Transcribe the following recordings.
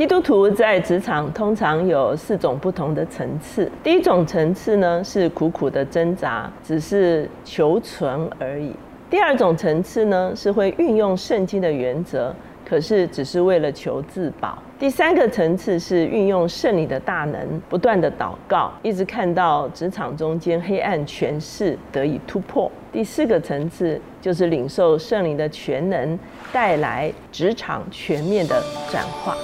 基督徒在职场通常有四种不同的层次。第一种层次呢是苦苦的挣扎，只是求存而已；第二种层次呢是会运用圣经的原则，可是只是为了求自保；第三个层次是运用圣灵的大能，不断的祷告，一直看到职场中间黑暗权势得以突破；第四个层次就是领受圣灵的全能，带来职场全面的转化。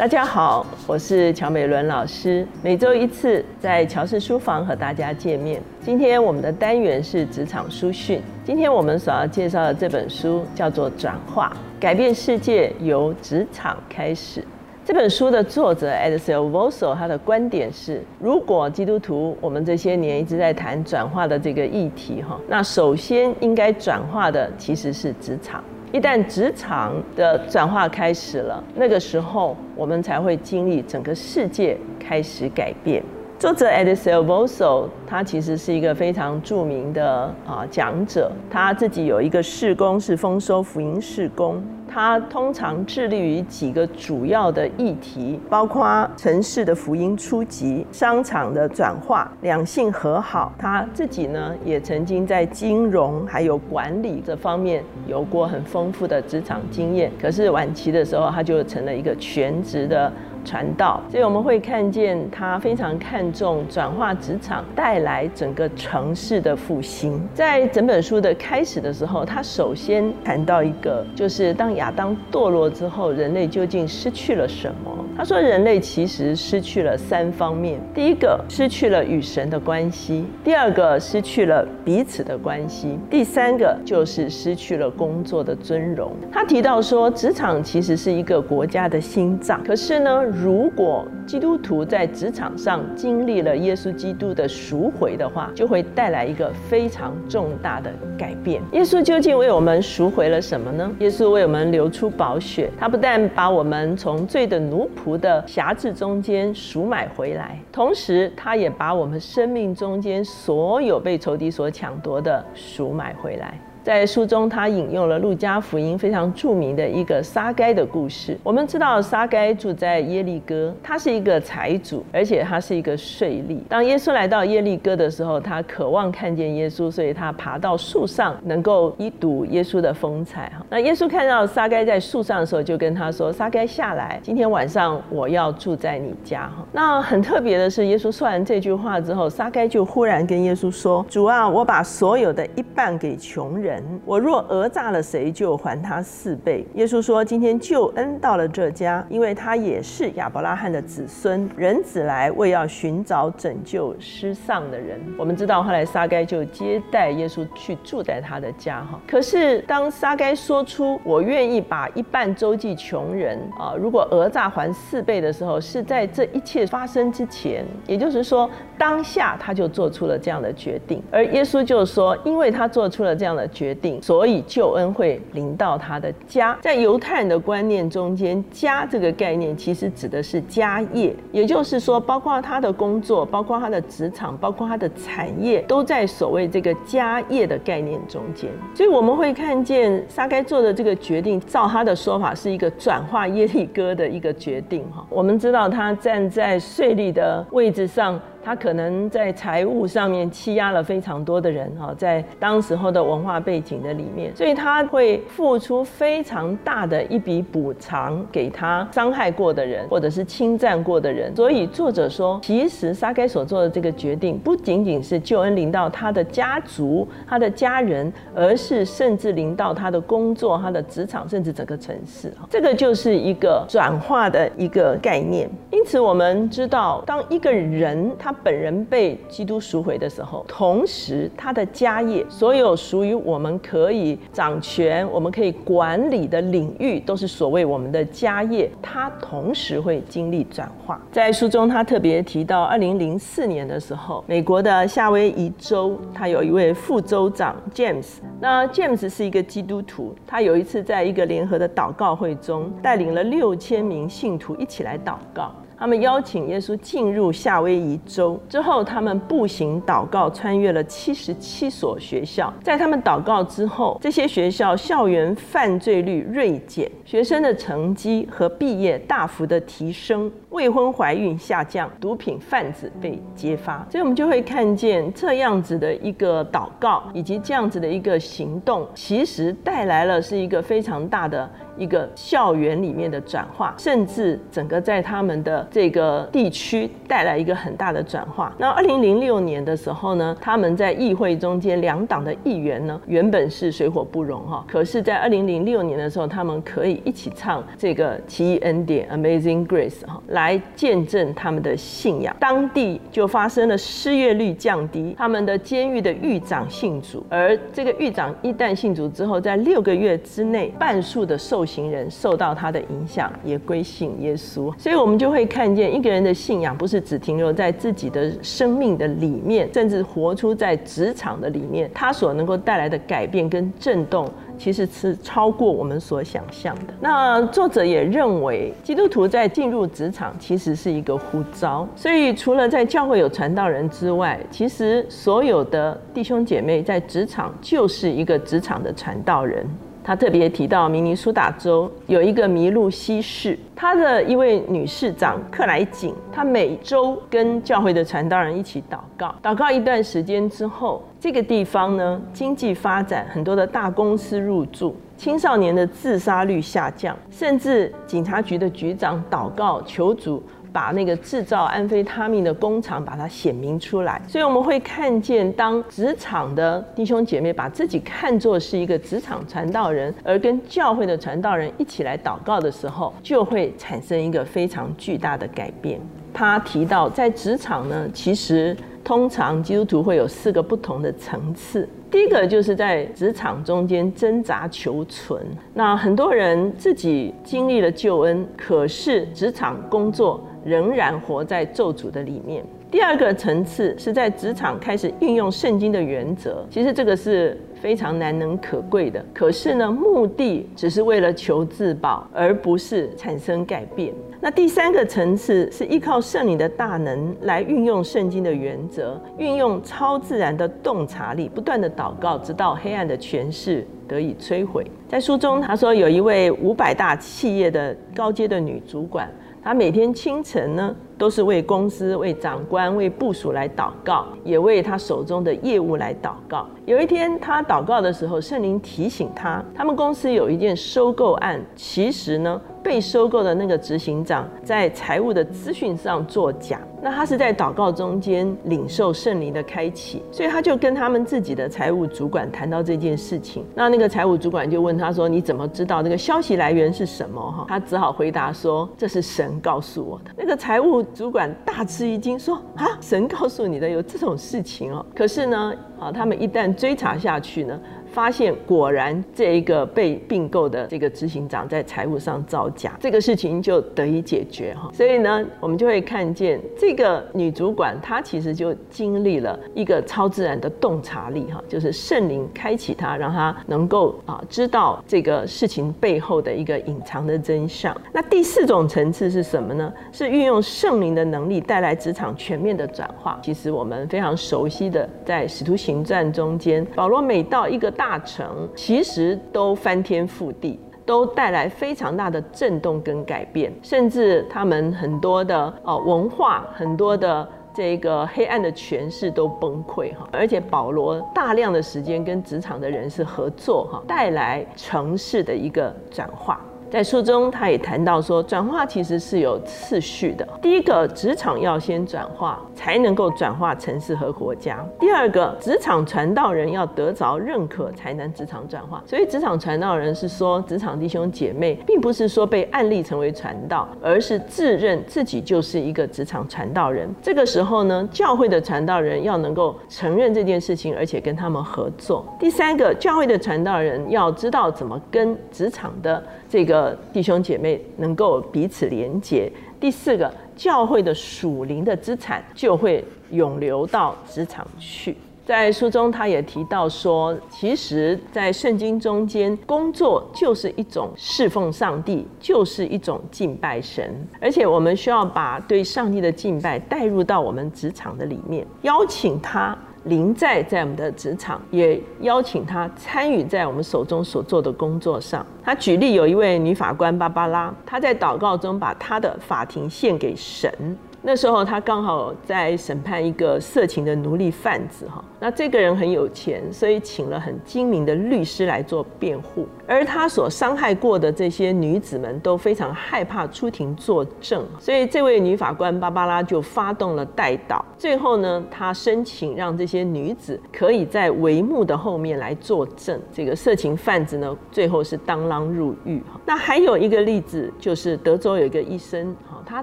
大家好，我是乔美伦老师，每周一次在乔氏书房和大家见面。今天我们的单元是职场书讯。今天我们所要介绍的这本书叫做《转化：改变世界由职场开始》。这本书的作者 Edsel v o s o 他的观点是：如果基督徒我们这些年一直在谈转化的这个议题哈，那首先应该转化的其实是职场。一旦职场的转化开始了，那个时候我们才会经历整个世界开始改变。作者 Edsel Vosso 他其实是一个非常著名的啊讲者，他自己有一个事工是丰收福音事工。他通常致力于几个主要的议题，包括城市的福音初级、商场的转化、两性和好。他自己呢，也曾经在金融还有管理这方面有过很丰富的职场经验。可是晚期的时候，他就成了一个全职的。传道，所以我们会看见他非常看重转化职场带来整个城市的复兴。在整本书的开始的时候，他首先谈到一个，就是当亚当堕落之后，人类究竟失去了什么？他说，人类其实失去了三方面：第一个，失去了与神的关系；第二个，失去了彼此的关系；第三个，就是失去了工作的尊荣。他提到说，职场其实是一个国家的心脏，可是呢？如果基督徒在职场上经历了耶稣基督的赎回的话，就会带来一个非常重大的改变。耶稣究竟为我们赎回了什么呢？耶稣为我们流出宝血，他不但把我们从罪的奴仆的辖制中间赎买回来，同时他也把我们生命中间所有被仇敌所抢夺的赎买回来。在书中，他引用了路加福音非常著名的一个撒该的故事。我们知道撒该住在耶利哥，他是一个财主，而且他是一个税吏。当耶稣来到耶利哥的时候，他渴望看见耶稣，所以他爬到树上，能够一睹耶稣的风采。哈，那耶稣看到撒该在树上的时候，就跟他说：“撒该下来，今天晚上我要住在你家。”哈，那很特别的是，耶稣说完这句话之后，撒该就忽然跟耶稣说：“主啊，我把所有的一半给穷人。”人我若讹诈了谁，就还他四倍。耶稣说：“今天救恩到了这家，因为他也是亚伯拉罕的子孙。人子来为要寻找拯救失丧的人。”我们知道后来撒该就接待耶稣去住在他的家哈。可是当撒该说出“我愿意把一半周济穷人啊，如果讹诈还四倍”的时候，是在这一切发生之前，也就是说当下他就做出了这样的决定。而耶稣就说：“因为他做出了这样的决。”决定，所以救恩会临到他的家。在犹太人的观念中间，家这个概念其实指的是家业，也就是说，包括他的工作，包括他的职场，包括他的产业，都在所谓这个家业的概念中间。所以我们会看见撒该做的这个决定，照他的说法，是一个转化耶利哥的一个决定。哈，我们知道他站在税吏的位置上。他可能在财务上面欺压了非常多的人哈，在当时候的文化背景的里面，所以他会付出非常大的一笔补偿给他伤害过的人或者是侵占过的人。所以作者说，其实沙该所做的这个决定，不仅仅是救恩临到他的家族、他的家人，而是甚至临到他的工作、他的职场，甚至整个城市。这个就是一个转化的一个概念。因此，我们知道，当一个人他本人被基督赎回的时候，同时他的家业，所有属于我们可以掌权、我们可以管理的领域，都是所谓我们的家业。他同时会经历转化。在书中，他特别提到，二零零四年的时候，美国的夏威夷州，他有一位副州长 James。那 James 是一个基督徒，他有一次在一个联合的祷告会中，带领了六千名信徒一起来祷告。他们邀请耶稣进入夏威夷州之后，他们步行祷告，穿越了七十七所学校。在他们祷告之后，这些学校校园犯罪率锐减，学生的成绩和毕业大幅的提升，未婚怀孕下降，毒品贩子被揭发。所以，我们就会看见这样子的一个祷告，以及这样子的一个行动，其实带来了是一个非常大的。一个校园里面的转化，甚至整个在他们的这个地区带来一个很大的转化。那二零零六年的时候呢，他们在议会中间两党的议员呢，原本是水火不容哈，可是，在二零零六年的时候，他们可以一起唱这个奇异恩典 （Amazing Grace） 哈，来见证他们的信仰。当地就发生了失业率降低，他们的监狱的狱长信主，而这个狱长一旦信主之后，在六个月之内，半数的受行人受到他的影响，也归信耶稣，所以我们就会看见一个人的信仰不是只停留在自己的生命的里面，甚至活出在职场的里面，他所能够带来的改变跟震动，其实是超过我们所想象的。那作者也认为，基督徒在进入职场其实是一个呼召，所以除了在教会有传道人之外，其实所有的弟兄姐妹在职场就是一个职场的传道人。他特别提到，明尼苏达州有一个麋鹿西市，他的一位女市长克莱景，她每周跟教会的传道人一起祷告，祷告一段时间之后，这个地方呢经济发展，很多的大公司入驻，青少年的自杀率下降，甚至警察局的局长祷告求主。把那个制造安非他命的工厂把它显明出来，所以我们会看见，当职场的弟兄姐妹把自己看作是一个职场传道人，而跟教会的传道人一起来祷告的时候，就会产生一个非常巨大的改变。他提到，在职场呢，其实通常基督徒会有四个不同的层次。第一个就是在职场中间挣扎求存，那很多人自己经历了救恩，可是职场工作。仍然活在咒诅的里面。第二个层次是在职场开始运用圣经的原则，其实这个是非常难能可贵的。可是呢，目的只是为了求自保，而不是产生改变。那第三个层次是依靠圣灵的大能来运用圣经的原则，运用超自然的洞察力，不断的祷告，直到黑暗的权势得以摧毁。在书中他说，有一位五百大企业的高阶的女主管。他每天清晨呢，都是为公司、为长官、为部署来祷告，也为他手中的业务来祷告。有一天，他祷告的时候，圣灵提醒他，他们公司有一件收购案，其实呢。被收购的那个执行长在财务的资讯上作假，那他是在祷告中间领受圣灵的开启，所以他就跟他们自己的财务主管谈到这件事情。那那个财务主管就问他说：“你怎么知道这个消息来源是什么？”哈，他只好回答说：“这是神告诉我的。”那个财务主管大吃一惊，说：“啊，神告诉你的有这种事情哦？可是呢，啊，他们一旦追查下去呢？”发现果然这一个被并购的这个执行长在财务上造假，这个事情就得以解决哈。所以呢，我们就会看见这个女主管她其实就经历了一个超自然的洞察力哈，就是圣灵开启她，让她能够啊知道这个事情背后的一个隐藏的真相。那第四种层次是什么呢？是运用圣灵的能力带来职场全面的转化。其实我们非常熟悉的，在使徒行传中间，保罗每到一个大城其实都翻天覆地，都带来非常大的震动跟改变，甚至他们很多的呃文化，很多的这个黑暗的诠释都崩溃哈。而且保罗大量的时间跟职场的人士合作哈，带来城市的一个转化。在书中，他也谈到说，转化其实是有次序的。第一个，职场要先转化，才能够转化城市和国家。第二个，职场传道人要得着认可，才能职场转化。所以，职场传道人是说，职场弟兄姐妹，并不是说被案例成为传道，而是自认自己就是一个职场传道人。这个时候呢，教会的传道人要能够承认这件事情，而且跟他们合作。第三个，教会的传道人要知道怎么跟职场的这个。弟兄姐妹能够彼此连结。第四个，教会的属灵的资产就会涌流到职场去。在书中，他也提到说，其实，在圣经中间，工作就是一种侍奉上帝，就是一种敬拜神，而且我们需要把对上帝的敬拜带入到我们职场的里面，邀请他临在在我们的职场，也邀请他参与在我们手中所做的工作上。他举例有一位女法官芭芭拉，她在祷告中把她的法庭献给神。那时候他刚好在审判一个色情的奴隶贩子，哈，那这个人很有钱，所以请了很精明的律师来做辩护，而他所伤害过的这些女子们都非常害怕出庭作证，所以这位女法官芭芭拉就发动了代祷，最后呢，她申请让这些女子可以在帷幕的后面来作证，这个色情贩子呢，最后是当啷入狱哈。那还有一个例子，就是德州有一个医生，哈，他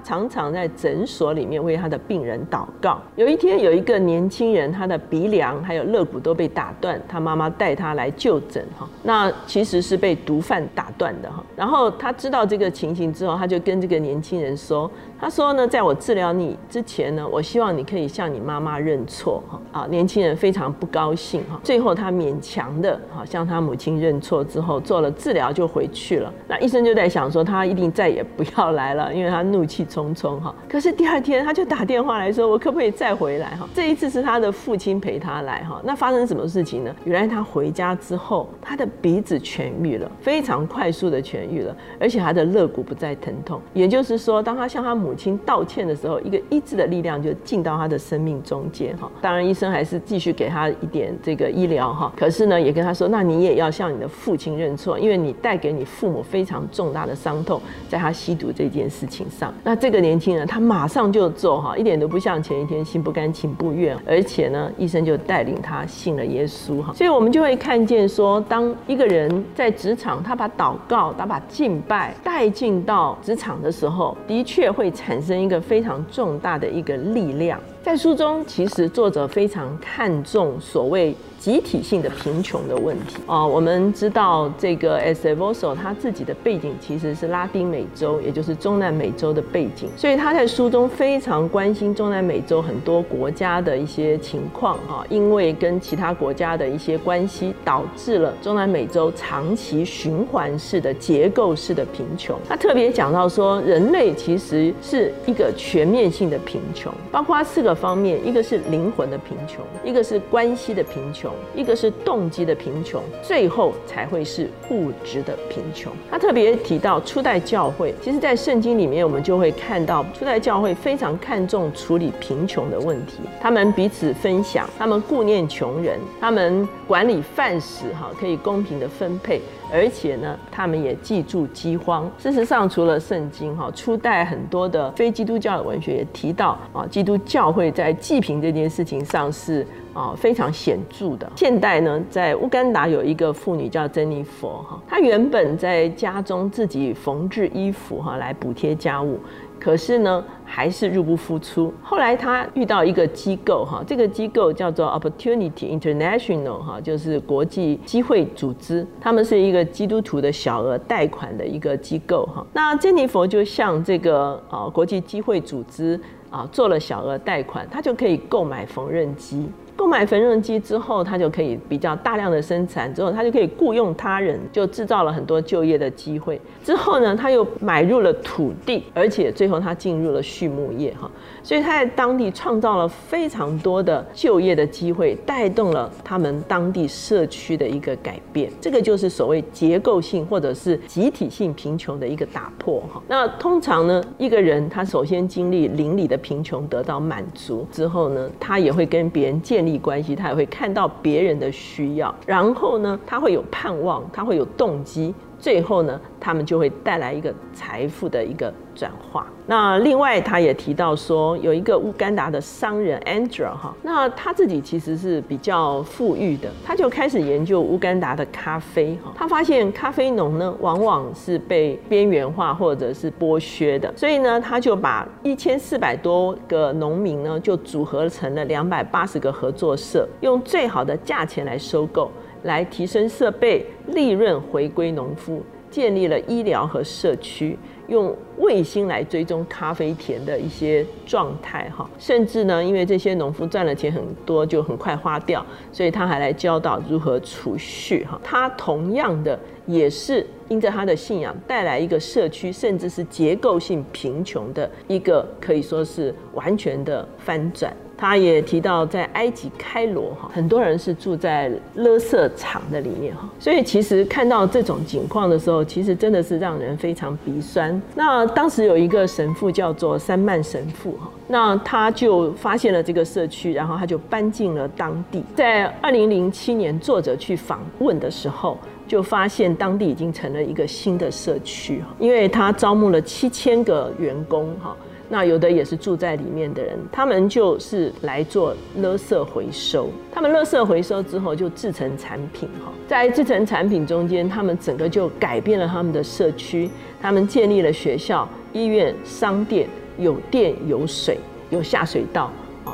常常在诊所。里面为他的病人祷告。有一天，有一个年轻人，他的鼻梁还有肋骨都被打断，他妈妈带他来就诊哈。那其实是被毒贩打断的哈。然后他知道这个情形之后，他就跟这个年轻人说：“他说呢，在我治疗你之前呢，我希望你可以向你妈妈认错哈。”啊，年轻人非常不高兴哈。最后他勉强的哈向他母亲认错之后，做了治疗就回去了。那医生就在想说，他一定再也不要来了，因为他怒气冲冲哈。可是第二。天，他就打电话来说：“我可不可以再回来？”哈，这一次是他的父亲陪他来。哈，那发生什么事情呢？原来他回家之后，他的鼻子痊愈了，非常快速的痊愈了，而且他的肋骨不再疼痛。也就是说，当他向他母母亲道歉的时候，一个医治的力量就进到他的生命中间。哈，当然医生还是继续给他一点这个医疗。哈，可是呢，也跟他说：“那你也要向你的父亲认错，因为你带给你父母非常重大的伤痛，在他吸毒这件事情上。”那这个年轻人他马上。就做哈，一点都不像前一天心不甘情不愿，而且呢，医生就带领他信了耶稣哈，所以我们就会看见说，当一个人在职场，他把祷告，他把敬拜带进到职场的时候，的确会产生一个非常重大的一个力量。在书中，其实作者非常看重所谓。集体性的贫穷的问题啊，我们知道这个 S. Evoso 他自己的背景其实是拉丁美洲，也就是中南美洲的背景，所以他在书中非常关心中南美洲很多国家的一些情况啊，因为跟其他国家的一些关系，导致了中南美洲长期循环式的结构式的贫穷。他特别讲到说，人类其实是一个全面性的贫穷，包括四个方面，一个是灵魂的贫穷，一个是关系的贫穷。一个是动机的贫穷，最后才会是物质的贫穷。他特别提到初代教会，其实，在圣经里面，我们就会看到初代教会非常看重处理贫穷的问题。他们彼此分享，他们顾念穷人，他们管理饭食，哈，可以公平的分配。而且呢，他们也记住饥荒。事实上，除了圣经，哈，初代很多的非基督教的文学也提到啊，基督教会在济贫这件事情上是。啊，非常显著的。现代呢，在乌干达有一个妇女叫珍妮佛哈，她原本在家中自己缝制衣服哈，来补贴家务，可是呢，还是入不敷出。后来他遇到一个机构哈，这个机构叫做 Opportunity International 哈，就是国际机会组织，他们是一个基督徒的小额贷款的一个机构哈。那珍妮佛就向这个啊国际机会组织啊做了小额贷款，他就可以购买缝纫机。购买缝纫机之后，他就可以比较大量的生产，之后他就可以雇佣他人，就制造了很多就业的机会。之后呢，他又买入了土地，而且最后他进入了畜牧业，哈，所以他在当地创造了非常多的就业的机会，带动了他们当地社区的一个改变。这个就是所谓结构性或者是集体性贫穷的一个打破，哈。那通常呢，一个人他首先经历邻里的贫穷得到满足之后呢，他也会跟别人建立。关系，他也会看到别人的需要，然后呢，他会有盼望，他会有动机，最后呢，他们就会带来一个财富的一个转化。那另外，他也提到说，有一个乌干达的商人 Andrew 哈，那他自己其实是比较富裕的，他就开始研究乌干达的咖啡哈。他发现咖啡农呢，往往是被边缘化或者是剥削的，所以呢，他就把一千四百多个农民呢，就组合成了两百八十个合作社，用最好的价钱来收购，来提升设备，利润回归农夫。建立了医疗和社区。用卫星来追踪咖啡田的一些状态，哈，甚至呢，因为这些农夫赚了钱很多，就很快花掉，所以他还来教导如何储蓄，哈。他同样的也是因着他的信仰带来一个社区，甚至是结构性贫穷的一个可以说是完全的翻转。他也提到，在埃及开罗哈，很多人是住在垃圾场的里面哈，所以其实看到这种景况的时候，其实真的是让人非常鼻酸。那当时有一个神父叫做三曼神父哈，那他就发现了这个社区，然后他就搬进了当地。在二零零七年，作者去访问的时候，就发现当地已经成了一个新的社区因为他招募了七千个员工哈。那有的也是住在里面的人，他们就是来做垃圾回收。他们垃圾回收之后就制成产品哈，在制成产品中间，他们整个就改变了他们的社区。他们建立了学校、医院、商店，有电、有水、有下水道。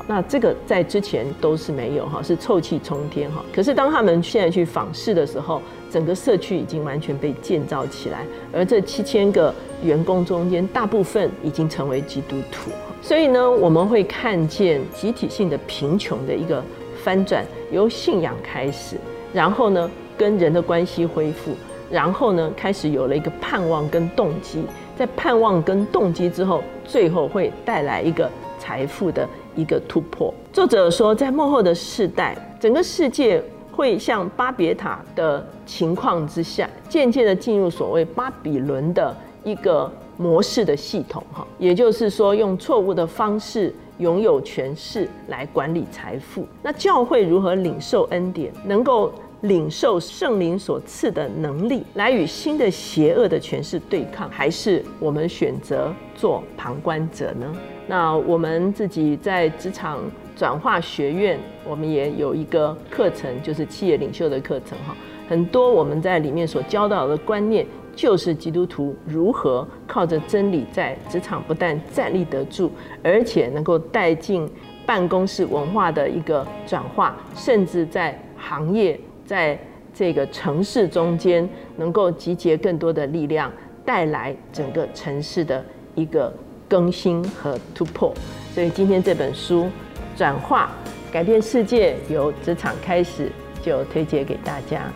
那这个在之前都是没有哈，是臭气冲天哈。可是当他们现在去访视的时候，整个社区已经完全被建造起来，而这七千个员工中间，大部分已经成为基督徒。所以呢，我们会看见集体性的贫穷的一个翻转，由信仰开始，然后呢，跟人的关系恢复，然后呢，开始有了一个盼望跟动机，在盼望跟动机之后，最后会带来一个财富的。一个突破。作者说，在幕后的世代，整个世界会像巴别塔的情况之下，渐渐的进入所谓巴比伦的一个模式的系统。哈，也就是说，用错误的方式拥有权势来管理财富。那教会如何领受恩典，能够领受圣灵所赐的能力，来与新的邪恶的权势对抗，还是我们选择做旁观者呢？那我们自己在职场转化学院，我们也有一个课程，就是企业领袖的课程哈。很多我们在里面所教导的观念，就是基督徒如何靠着真理在职场不但站立得住，而且能够带进办公室文化的一个转化，甚至在行业在这个城市中间，能够集结更多的力量，带来整个城市的一个。更新和突破，所以今天这本书转化改变世界由职场开始，就推荐给大家。